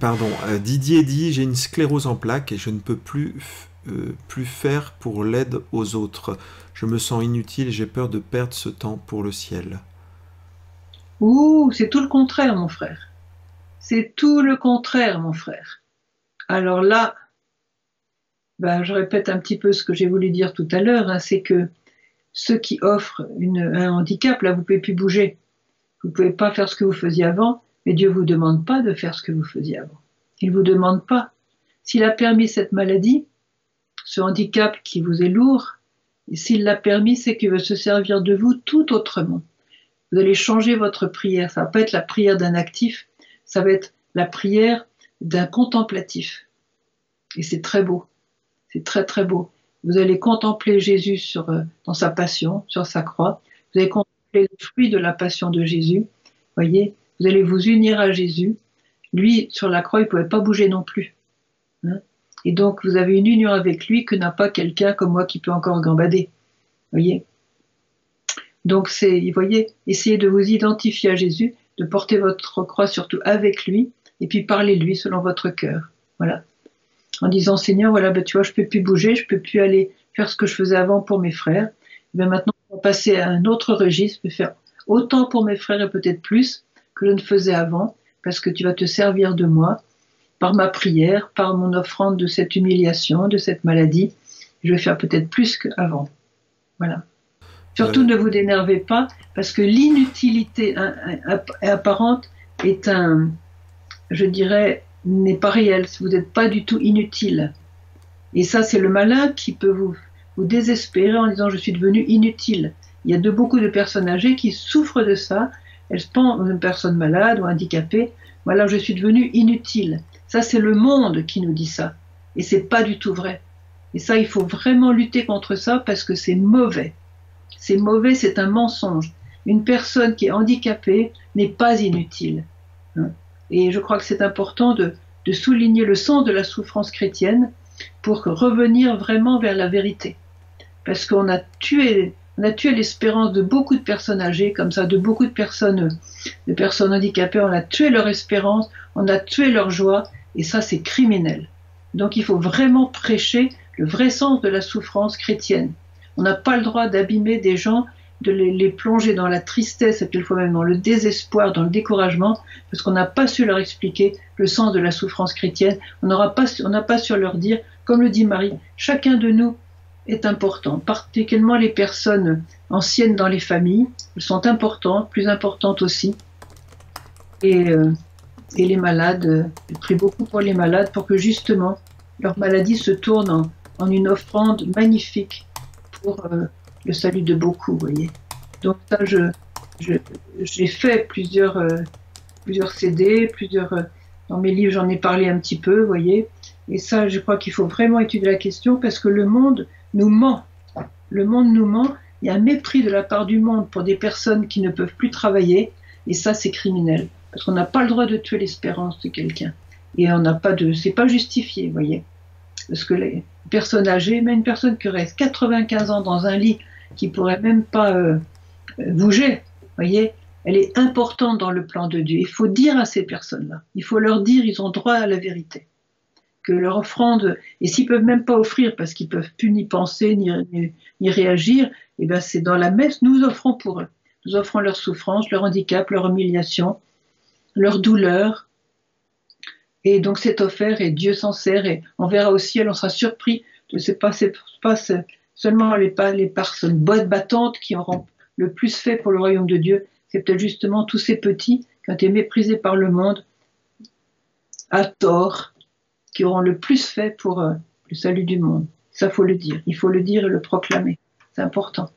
Pardon, euh, Didier dit j'ai une sclérose en plaques et je ne peux plus, euh, plus faire pour l'aide aux autres. Je me sens inutile j'ai peur de perdre ce temps pour le ciel. Ouh, c'est tout le contraire, mon frère. C'est tout le contraire, mon frère. Alors là, ben, je répète un petit peu ce que j'ai voulu dire tout à l'heure, hein, c'est que ceux qui offrent un handicap, là, vous ne pouvez plus bouger. Vous ne pouvez pas faire ce que vous faisiez avant, mais Dieu ne vous demande pas de faire ce que vous faisiez avant. Il ne vous demande pas. S'il a permis cette maladie, ce handicap qui vous est lourd, s'il l'a permis, c'est qu'il veut se servir de vous tout autrement. Vous allez changer votre prière. Ça va pas être la prière d'un actif, ça va être la prière d'un contemplatif. Et c'est très beau. C'est très très beau. Vous allez contempler Jésus euh, dans sa passion, sur sa croix. Vous allez contempler le fruit de la passion de Jésus. Voyez, vous allez vous unir à Jésus. Lui, sur la croix, il ne pouvait pas bouger non plus. Hein? Et donc, vous avez une union avec lui que n'a pas quelqu'un comme moi qui peut encore gambader. Voyez? Donc, c'est, vous voyez, essayez de vous identifier à Jésus, de porter votre croix surtout avec lui, et puis parlez lui selon votre cœur. Voilà. En disant, Seigneur, voilà, ben, tu vois, je peux plus bouger, je peux plus aller faire ce que je faisais avant pour mes frères. Ben, maintenant, on va passer à un autre registre, je peux faire autant pour mes frères et peut-être plus que je ne faisais avant, parce que tu vas te servir de moi par ma prière, par mon offrande de cette humiliation, de cette maladie. Je vais faire peut-être plus qu'avant. Voilà. Surtout ne vous dénervez pas, parce que l'inutilité apparente est un, je dirais, n'est pas réel. Vous n'êtes pas du tout inutile. Et ça, c'est le malin qui peut vous, vous désespérer en disant je suis devenu inutile. Il y a de beaucoup de personnes âgées qui souffrent de ça. Elles pensent une personne malade ou handicapée. Voilà, je suis devenu inutile. Ça, c'est le monde qui nous dit ça. Et c'est pas du tout vrai. Et ça, il faut vraiment lutter contre ça parce que c'est mauvais. C'est mauvais, c'est un mensonge. Une personne qui est handicapée n'est pas inutile. Hein. Et je crois que c'est important de, de, souligner le sens de la souffrance chrétienne pour revenir vraiment vers la vérité. Parce qu'on a tué, on a tué l'espérance de beaucoup de personnes âgées, comme ça, de beaucoup de personnes, de personnes handicapées. On a tué leur espérance, on a tué leur joie, et ça, c'est criminel. Donc, il faut vraiment prêcher le vrai sens de la souffrance chrétienne. On n'a pas le droit d'abîmer des gens, de les, plonger dans la tristesse et quelquefois même dans le désespoir, dans le découragement, parce qu'on n'a pas su leur expliquer le sens de la souffrance chrétienne. On n'a pas, pas su leur dire, comme le dit Marie, chacun de nous est important, particulièrement les personnes anciennes dans les familles, sont importantes, plus importantes aussi. Et, euh, et les malades, je prie beaucoup pour les malades pour que justement leur maladie se tourne en, en une offrande magnifique pour euh, le salut de beaucoup, vous voyez. Donc ça, je, j'ai fait plusieurs, euh, plusieurs CD, plusieurs, euh, dans mes livres, j'en ai parlé un petit peu, vous voyez. Et ça, je crois qu'il faut vraiment étudier la question parce que le monde nous ment. Le monde nous ment. Il y a un mépris de la part du monde pour des personnes qui ne peuvent plus travailler. Et ça, c'est criminel. Parce qu'on n'a pas le droit de tuer l'espérance de quelqu'un. Et on n'a pas de, c'est pas justifié, vous voyez. Parce que les personnes âgées, même une personne qui reste 95 ans dans un lit, qui pourrait même pas euh, bouger, voyez, elle est importante dans le plan de Dieu. Il faut dire à ces personnes-là, il faut leur dire, ils ont droit à la vérité. Que leur offrande, et s'ils peuvent même pas offrir parce qu'ils peuvent plus ni penser ni, ni, réagir, eh ben c'est dans la messe, nous offrons pour eux. Nous offrons leur souffrance, leur handicap, leur humiliation, leur douleur, et donc c'est offert et Dieu s'en sert et on verra au ciel, on sera surpris de ce pas, pas seulement les, les personnes bonnes battantes qui auront le plus fait pour le royaume de Dieu, c'est peut-être justement tous ces petits qui ont été méprisés par le monde à tort, qui auront le plus fait pour euh, le salut du monde. Ça faut le dire, il faut le dire et le proclamer. C'est important.